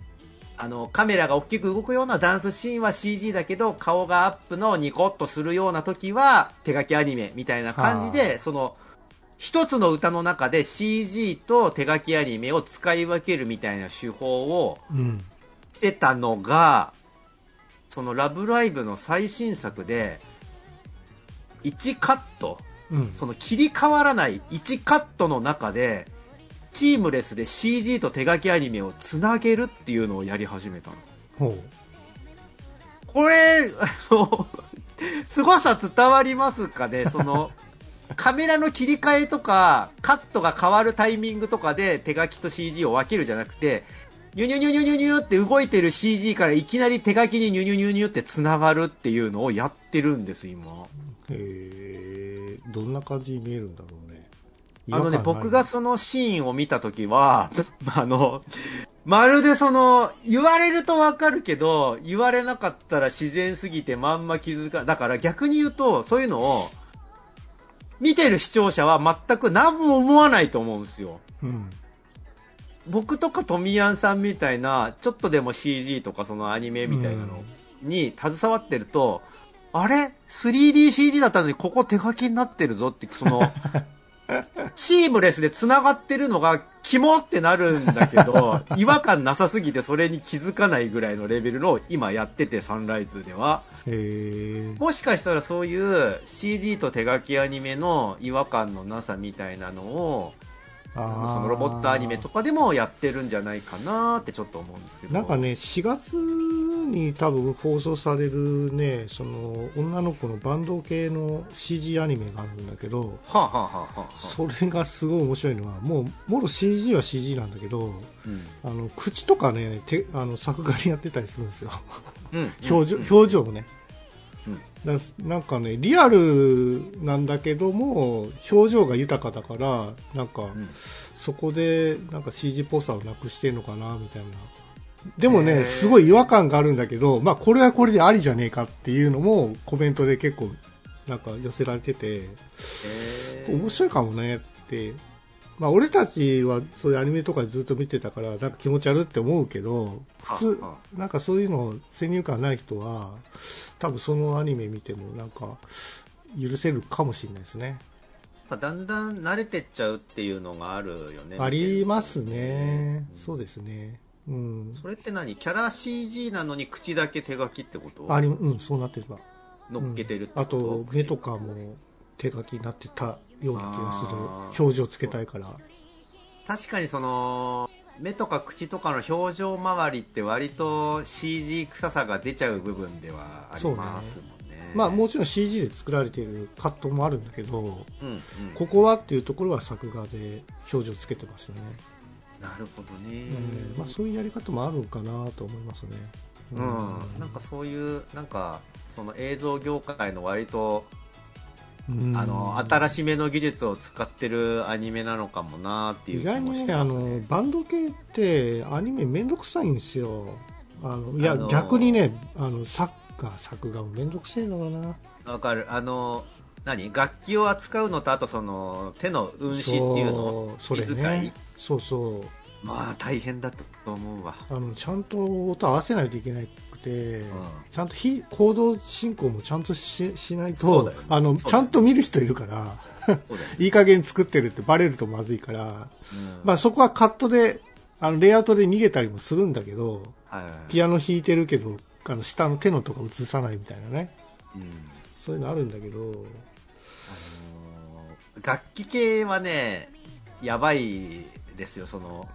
あの、カメラが大きく動くようなダンスシーンは CG だけど、顔がアップのニコッとするような時は手書きアニメみたいな感じで、その、一つの歌の中で CG と手書きアニメを使い分けるみたいな手法をうんしてたのが、そのラブライブの最新作で、1カット、うん。その切り替わらない1カットの中で、チームレスで CG と手書きアニメをつなげるっていうのをやり始めたの。ほこれ、あの、(laughs) 凄さ伝わりますかね？その、(laughs) カメラの切り替えとか、カットが変わるタイミングとかで手書きと CG を分けるじゃなくて、ニュニュニュニュニュニュって動いてる CG からいきなり手書きにニュニュニュニュって繋がるっていうのをやってるんです、今。うへえどんな感じに見えるんだろうねあのね、僕がそのシーンを見たときは、(laughs) あの、まるでその、言われるとわかるけど、言われなかったら自然すぎてまんま気づか、だから逆に言うと、そういうのを、見てる視聴者は全く何も思わないと思うんですよ。うん僕とかトミヤンさんみたいな、ちょっとでも CG とかそのアニメみたいなのに携わってると、あれ ?3DCG だったのにここ手書きになってるぞって、その、(laughs) シームレスで繋がってるのがキモってなるんだけど、(laughs) 違和感なさすぎてそれに気づかないぐらいのレベルのを今やってて、サンライズでは。もしかしたらそういう CG と手書きアニメの違和感のなさみたいなのを、そのロボットアニメとかでもやってるんじゃないかなってちょっと思うんですけど。なんかね4月に多分放送されるねその女の子のバンド系の CG アニメがあるんだけどはあ、はあはあはあはあ、それがすごい面白いのはもうもろ CG は CG なんだけどうん。あの口とかね手あの作画にやってたりするんですようん。表情うん表情をね、うんだなんかねリアルなんだけども表情が豊かだからなんか、うん。そこでなんか CG っぽさをなくしてんのかなみたいな。でもねすごい違和感があるんだけど、まあ、これはこれでありじゃねえかっていうのもコメントで結構なんか寄せられてて面白いかもねって、まあ、俺たちはそういうアニメとかずっと見てたからなんか気持ち悪いって思うけど普通はあ。なんかそういうの先入観ない人は多分そのアニメ見てもなんか許せるかもしれないですね。だんだん慣れてっちゃうっていうのがあるよね。ありますね。うんそうですね。うん。それって何？キャラ CG なのに口だけ手書きってこと？ありうんそうなってれば。乗っけてるってうん。あこと、と目とかも手書きになってたような気がする。表情つけたいから。確かにその、目とか口とかの表情周りって割と CG 臭さが出ちゃう部分ではありますもんね。まあもちろん CG で作られているカットもあるんだけどうんうん、ここはっていうところは作画で表情つけてますよね、なるほどね。うん。まあ、そういうやり方もあるかなと思いますね。うん、なんかそういう、なんか、その映像業界の割と、うんあの、新しめの技術を使ってるアニメなのかもなっていう意気もし外にねあ。のバンド系ってアニメめんどくさいんですよ。あのいや、あの逆にねあの作家作画もめんどくせえのかな。わかる。あの、何？楽器を扱うのと、あとその、手の運指っていうの？それね。そうそう。まあ大変だったと思うわ。あのちゃんと音合わせないといけなくて、ん。ちゃんと非行動進行もちゃんとししないと、あの、ちゃんと見る人いるから、いい加減作ってるってバレるとまずいから、うん。まあそこはカットで、あの、レイアウトで逃げたりもするんだけど、はいはいはい。ピアノ弾いてるけど、あの、下の手のとか映さないみたいなね。うん。そういうのあるんだけど、あのー楽器系はね、やばいですよ、その、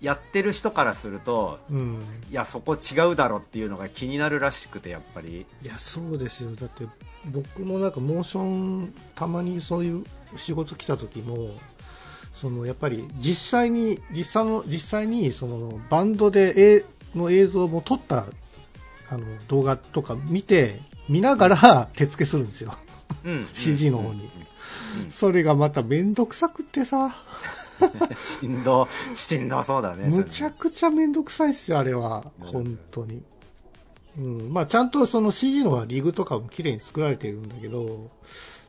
やってる人からすると、うん。いや、そこ違うだろっていうのが気になるらしくて、やっぱり。いや、そうですよ。だって、僕もなんかモーション、たまにそういう仕事来た時も、そのやっぱり実際に、実際の、実際にそのバンドで、えの映像も撮ったあの動画とか見て、見ながら手付けするんですよ。うん。(laughs) CG の方にうん。うんそれがまためんどくさくってさ、しんど、しんどそうだね。むちゃくちゃめんどくさいっすよ、あれは。うん本当に。うん。まあ、ちゃんとその CG のリグとかも綺麗に作られているんだけど、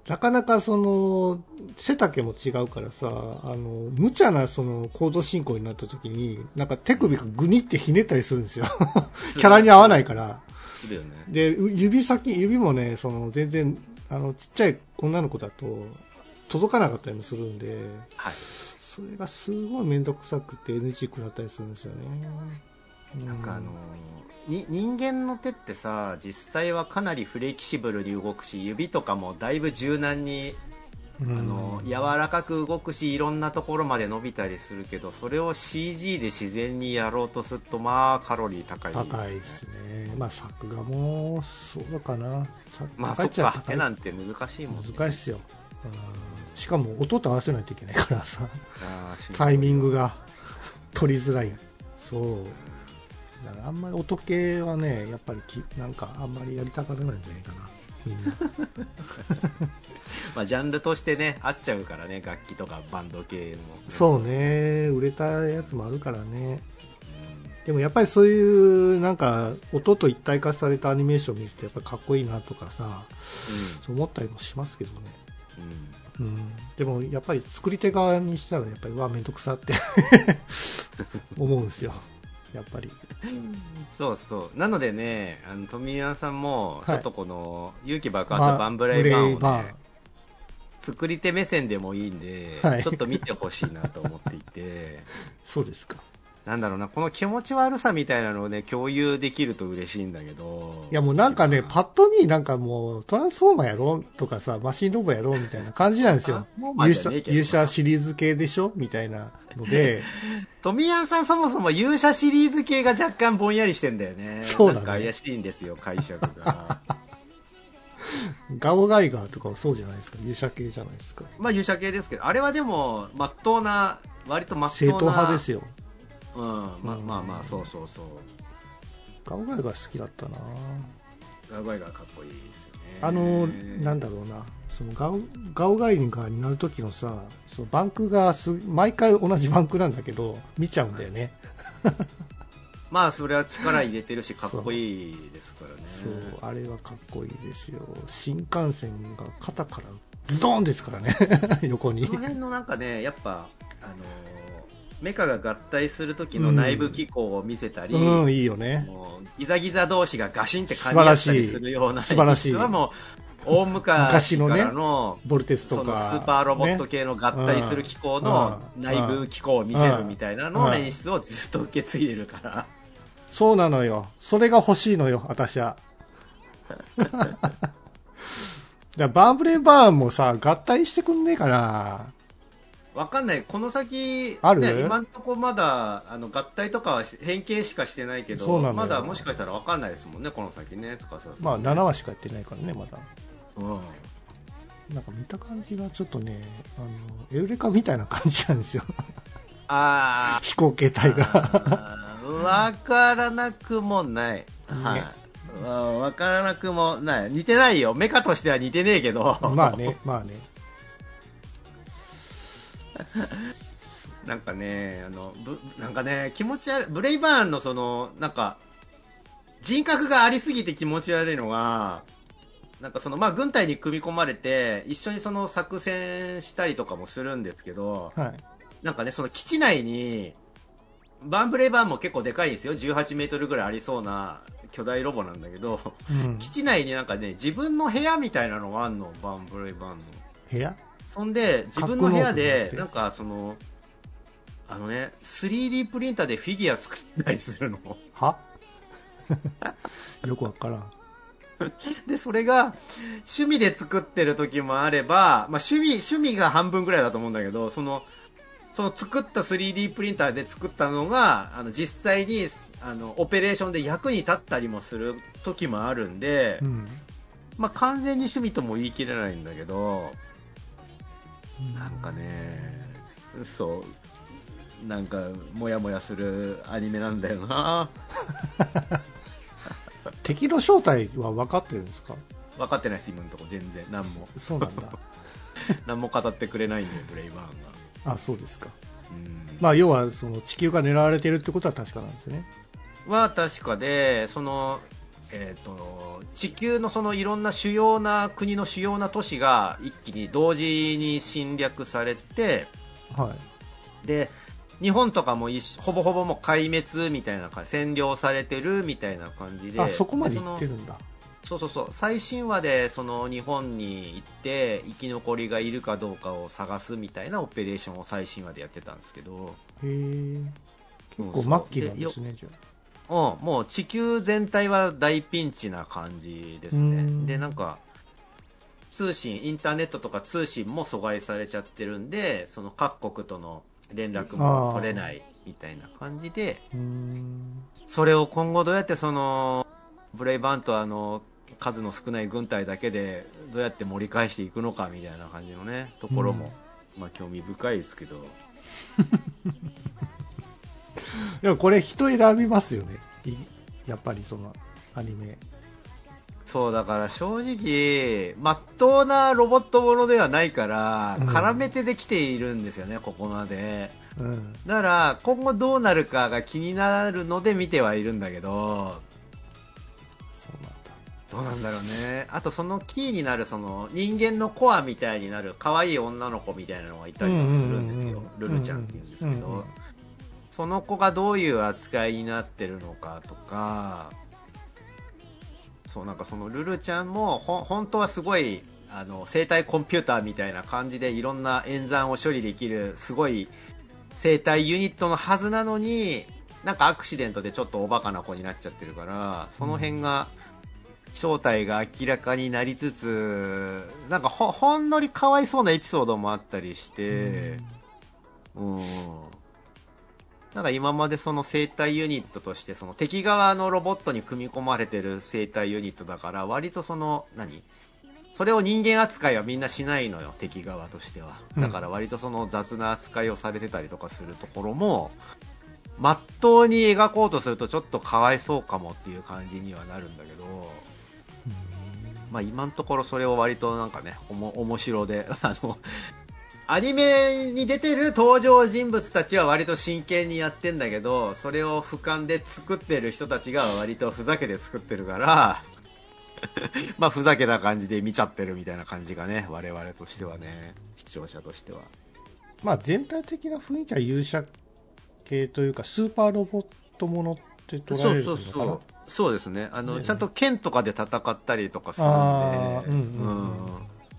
なかなかその、背丈も違うからさ、あの、無茶なその行動進行になった時に、なんか手首がグニってひねったりするんですよ。(laughs) キャラに合わないから。ね。で、う指先、指もね、その、全然、あの、ちっちゃい女の子だと、届かなかったりもするんで、はい。それがすごいめんどくさくて NG 食らったりするんですよね。なんかあのーに人間の手ってさ実際はかなりフレキシブルに動くし指とかもだいぶ柔軟に、うん、あの柔らかく動くしいろんなところまで伸びたりするけどそれを CG で自然にやろうとするとまあカロリー高いです、ね、高いですね。まあ作画もそうかな。作まあそっか手なんて難しいもん、ね、難しいっすよ。うんしかも音と合わせないといけないからさ、タイミングが取りづらい。そう。だからあんまり音系はね、やっぱりきなんかあんまりやりたがらないんじゃないかな。みんな。(laughs) まあ、ジャンルとしてね合っちゃうからね楽器とかバンド系もそうね、売れたやつもあるからね。でもやっぱりそういうなんか音と一体化されたアニメーションを見るとやっぱりかっこいいなとかさ、そう思ったりもしますけどね。うん、うんうん。でもやっぱり作り手側にしたらやっぱりうわ、めんどくさって (laughs) 思うんですよ。やっぱり。そうそう。なのでね、あの、富山さんも、ちはいょっとこの、勇気爆発バンブレイバーンをバね、作り手目線でもいいんで、はいちょっと見てほしいなと思っていて、(laughs) そうですか。なんだろうな、この気持ち悪さみたいなのをね、共有できると嬉しいんだけど。いやもうなんかね、パッと見なんかもうトランスフォーマーやろうとかさ、マシンロボやろうみたいな感じなんですよ。勇者勇者シリーズ系でしょ？みたいなので、(laughs) 富山さんそもそも勇者シリーズ系が若干ぼんやりしてんだよね。そうだねなんか怪しいんですよ、解釈が。(laughs) ガオガイガーとかはそうじゃないですか。勇者系じゃないですか。まあ勇者系ですけど、あれはでも、まっとうな、割とまっとうな。正統派ですよ。うん、まあうんまあまあ、そうそうそう。ガオガイガー好きだったなガガイがかっこいいですよね。あの、なんだろうな、そのガオガオガイガーになる時のさ、そのバンクがす、毎回同じバンクなんだけど、見ちゃうんだよね。(laughs) まあ、それは力入れてるし、(laughs) かっこいいですからね。そう、あれはかっこいいですよ。新幹線が肩からズドーンですからね、(laughs) 横にこの。辺のなんかね、やっぱ、あのーメカが合体する時の内部機構を見せたり、うん、いいよね。ギザギザ同士がガシンって噛み合ったりするような素晴らしい演出はもう、大昔からの、ボルテスそのスとか。ーパーロボット系の合体する機構のうん内部機構を見せるみたいなのうんの演出をずっと受け継いでるから。そうなのよ。それが欲しいのよ、私は。(laughs) バーブレイバーンもさ、合体してくんねえかな。わかんない。この先、ある？ね、今んとこまだ、あの、合体とかは変形しかしてないけど、まだもしかしたらわかんないですもんね、この先ね、つかさんまあ、7話しかやってないからね、まだ。うん。なんか見た感じがちょっとね、あの、エウレカみたいな感じなんですよ。あ飛行形態が。ー、わからなくもない。はいわからなくもない。似てないよ。メカとしては似てねえけど。まあね、まあね。(laughs) なんかね、あの、ぶ、なんかね、気持ち悪い、ブレイバーンのその、なんか、人格がありすぎて気持ち悪いのが、なんかその、まあ、軍隊に組み込まれて、一緒にその作戦したりとかもするんですけど、はい。なんかね、その基地内に、バンブレイバーンも結構でかいんですよ。18メートルぐらいありそうな巨大ロボなんだけど、うん基地内になんかね、自分の部屋みたいなのがあんの、バンブレイバンの。部屋？そんで、自分の部屋でなんかその、あのね、3D プリンターでフィギュア作ったりするの。は？(laughs) よくわからん。(laughs) で、それが、趣味で作ってる時もあれば、まあ趣味、趣味が半分ぐらいだと思うんだけど、その、その作った 3D プリンターで作ったのが、あの、実際に、あの、オペレーションで役に立ったりもする時もあるんで、うん。まあ完全に趣味とも言い切れないんだけど、なんかね、そう、なんか、もやもやするアニメなんだよな。(laughs) 敵の正体は分かってるんですか？分かってないです、今のとこ全然。何も。そうなんだ。(laughs) 何も語ってくれないんで、ブレイバーンが。あ、そうですか。うんまあ、要は、その地球が狙われてるってことは確かなんですね。は確かで、その、えっ、と、地球のそのいろんな主要な国の主要な都市が一気に同時に侵略されて、はい。で、日本とかもほぼほぼもう壊滅みたいな感じ、占領されてるみたいな感じで。あ、そこまで行ってるるんだ。そうそうそう。最新話でその日本に行って生き残りがいるかどうかを探すみたいなオペレーションを最新話でやってたんですけど、へえ。結構末期なんですね、じゃうん、もう地球全体は大ピンチな感じですうね。んで、なんか、通信、インターネットとか通信も阻害されちゃってるんで、その各国との連絡も取れないみたいな感じで。それを今後どうやってその、ブレイバンとあの、数の少ない軍隊だけでどうやって盛り返していくのかみたいな感じのね、ところも、まあ興味深いですけど、(laughs) でもこれ人選びますよね。いやっぱりそのアニメ。そう、だから正直、まっとうなロボットものではないから、うん絡めてできているんですよね、ここまで。うん。だから、今後どうなるかが気になるので見てはいるんだけど、そうなんだ。どうなんだろうね。あとそのキーになる、その人間のコアみたいになる可愛い女の子みたいなのがいたりはするんですよ。ルルちゃんって言うんですけうんうんど、その子がどういう扱いになってるのかとか、そうなんかそのルルちゃんも本当はすごいあの生体コンピューターみたいな感じでいろんな演算を処理できるすごい生体ユニットのはずなのになんかアクシデントでちょっとおバカな子になっちゃってるからその辺が正体が明らかになりつつなんかほほんのりかわいそうなエピソードもあったりして。うん。なんか今までその生体ユニットとして、その敵側のロボットに組み込まれてる生体ユニットだから、割とその、何？それを人間扱いはみんなしないのよ、敵側としては。だから割とその雑な扱いをされてたりとかするところも、まっとうに描こうとするとちょっとかわいそうかもっていう感じにはなるんだけど、まあ今のところそれを割となんかね、おも面白で、(laughs) あの、アニメに出てる登場人物たちは割と真剣にやってんだけど、それを俯瞰で作ってる人たちが割とふざけて作ってるから、(laughs) まあふざけた感じで見ちゃってるみたいな感じがね、我々としてはね、視聴者としては。まあ全体的な雰囲気は勇者系というか、スーパーロボットものって捉えるのかな？そうそうそう。そうですね。あの、ねちゃんと剣とかで戦ったりとかするんで、うんうん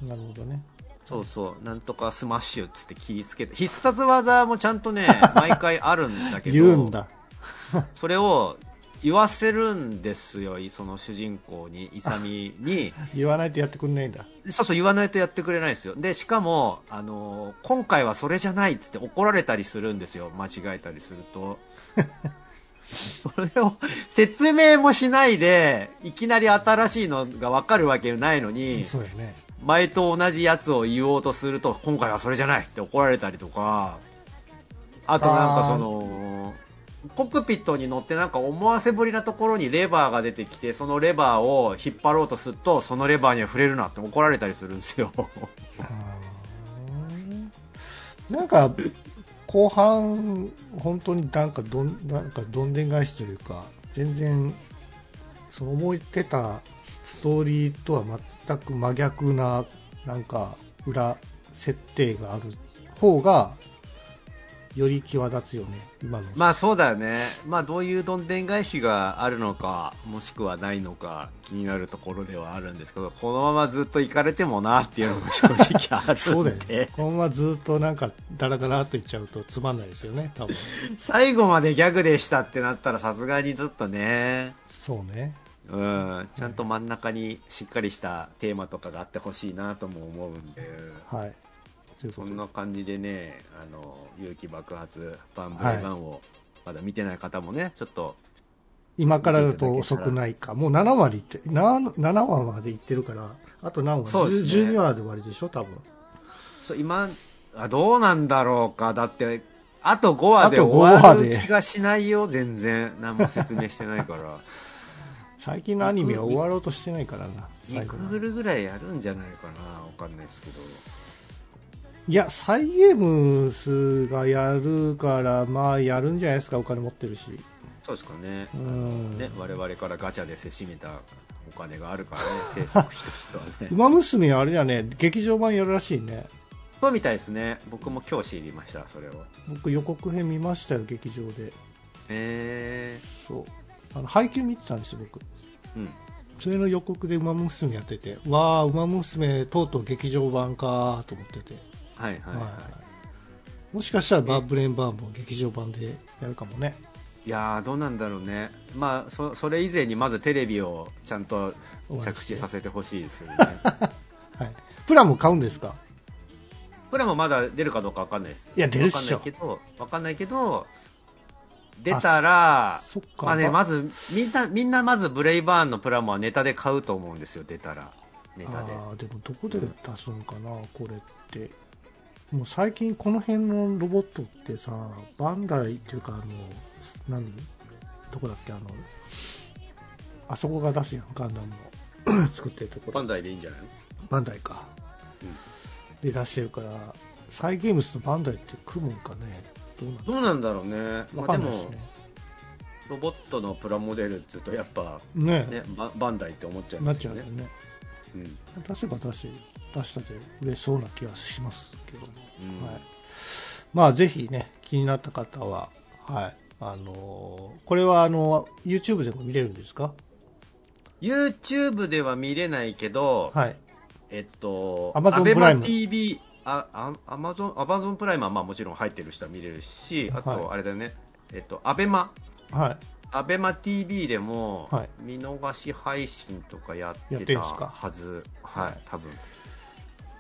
うんなるほどね。そうそう、なんとかスマッシュっつって切りつけて、必殺技もちゃんとね、(laughs) 毎回あるんだけど、言うんだ。(laughs) それを言わせるんですよ、その主人公に、イサミに。(laughs) 言わないとやってくんないんだ。そうそう、言わないとやってくれないんですよ。で、しかも、あの、今回はそれじゃないっつって怒られたりするんですよ、間違えたりすると。それを説明もしないで、いきなり新しいのがわかるわけないのに、そうやね。前と同じやつを言おうとすると、今回はそれじゃないって怒られたりとか、あとなんかその、コックピットに乗ってなんか思わせぶりなところにレバーが出てきて、そのレバーを引っ張ろうとすると、そのレバーには触れるなって怒られたりするんですよ。なんか、後半、本当になんかどん、なんかどんでん返しというか、全然、その思ってたストーリーとは全く真逆な、なんか、裏設定がある方が、より際立つよね、今の。まあそうだよね。まあどういうどんでん返しがあるのか、もしくはないのか気になるところではあるんですけど、このままずっと行かれてもなっていうのも正直あるんで。そうだよね。このままずっとなんか、ダラダラっていっちゃうとつまんないですよね、多分。最後までギャグでしたってなったらさすがにちょっとね。そうね。うん、ちゃんと真ん中にしっかりしたテーマとかがあってほしいなとも思うんで、はい。そんな感じでね、あの、勇気爆発、バンブバンを、まだ見てない方もね、ちょっと、今からだと遅くないか。もう7話でいって、7, 7話までいってるから、あと何話？そうですね ?12 話で終わりでしょ、多分。そう今あ、どうなんだろうか、だって、あと5話であと5終わる気がしないよ、全然。何も説明してないから。(laughs) 最近のアニメは終わろうとしてないからな、イ最後クグルぐらいやるんじゃないかな、わかんないですけど。いや、サイゲームスがやるから、まあ、やるんじゃないですか、お金持ってるし。そうですかね。うん。ね、我々からガチャでせしめたお金があるからね、(laughs) 制作費としてはね。ウマ娘はあれだね、劇場版やるらしいね。そうみたいですね。僕も今日知りました、それを。僕予告編見ましたよ、劇場で。へそう。あの、配給見てたんですよ、僕。ー。うん。それの予告でウマ娘やってて、わあ、ウマ娘とうとう劇場版かと思ってて。はいはいはい。もしかしたらバーブレンバーも劇場版でやるかもね。いやー、どうなんだろうね。まあ、そ、それ以前にまずテレビをちゃんと着地させてほしいですよね。(laughs) はい。プラも買うんですか？これもまだ出るかどうかわかんないです。いや出るっしょわかんないけど、わかんないけど、出たら。まあね、ばまず、みんな、みんなまずブレイバーンのプラモはネタで買うと思うんですよ、出たら。ネタで。ああ、でもどこで出すんかな、これって。もう最近この辺のロボットってさ、バンダイっていうか、あの、何？どこだっけ、あの、あそこが出すやん、ガンダムの (coughs) 作ってるところ。バンダイでいいんじゃないの？バンダイか。で出してるから、サイゲームスとバンダイって組むんかね。どうなんだろうね。わまあでもかんないです、ね。ロボットのプラモデルって言うと、やっぱ、ねね、ババンダイって思っちゃいなっますよね。ちゃうよね。うん。出せば出せ、出したで嬉しそうな気はしますけども。うんはい。まあ、ぜひね、気になった方は、はい。あのーこれは、あの、YouTube でも見れるんですか？YouTube では見れないけど、はい。えっと、アベマプライム TV、あ、あアマゾン、アマゾンプライムはまあもちろん入ってる人は見れるし、あはいと、あれだよね、えっと、アベマ、はい。アベマ TV でもはい、見逃し配信とかややっててんすか？はず。はい、多分。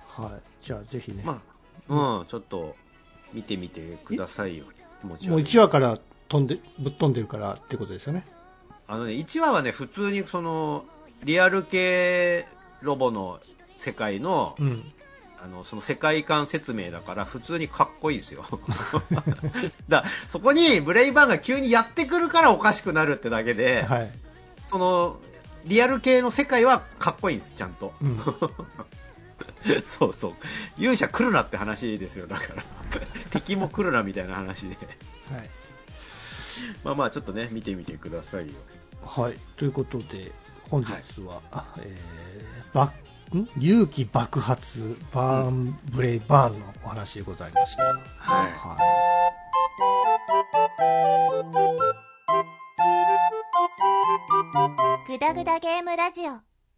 はい。じゃあ、ぜひね。まあ、うん、ちょっと、見てみてくださいよ。もちろ。もうん1話から飛んで、ぶっ飛んでるからってことですよね。あのね、1話はね、普通にその、リアル系ロボの世界の、うん。あの、その世界観説明だから、普通にかっこいいですよ。(laughs) だそこにブレイバーンが急にやってくるからおかしくなるってだけで、はい。その、リアル系の世界はかっこいいんです、ちゃんと。うん。(laughs) そうそう。勇者来るなって話ですよ、だから。敵も来るなみたいな話で。はい。まあまあ、ちょっとね、見てみてくださいよ。はい。ということで、本日は、えー、ばん勇気爆発バーンブレイバーンのお話でございました。はいはい。グダグダゲームラジオ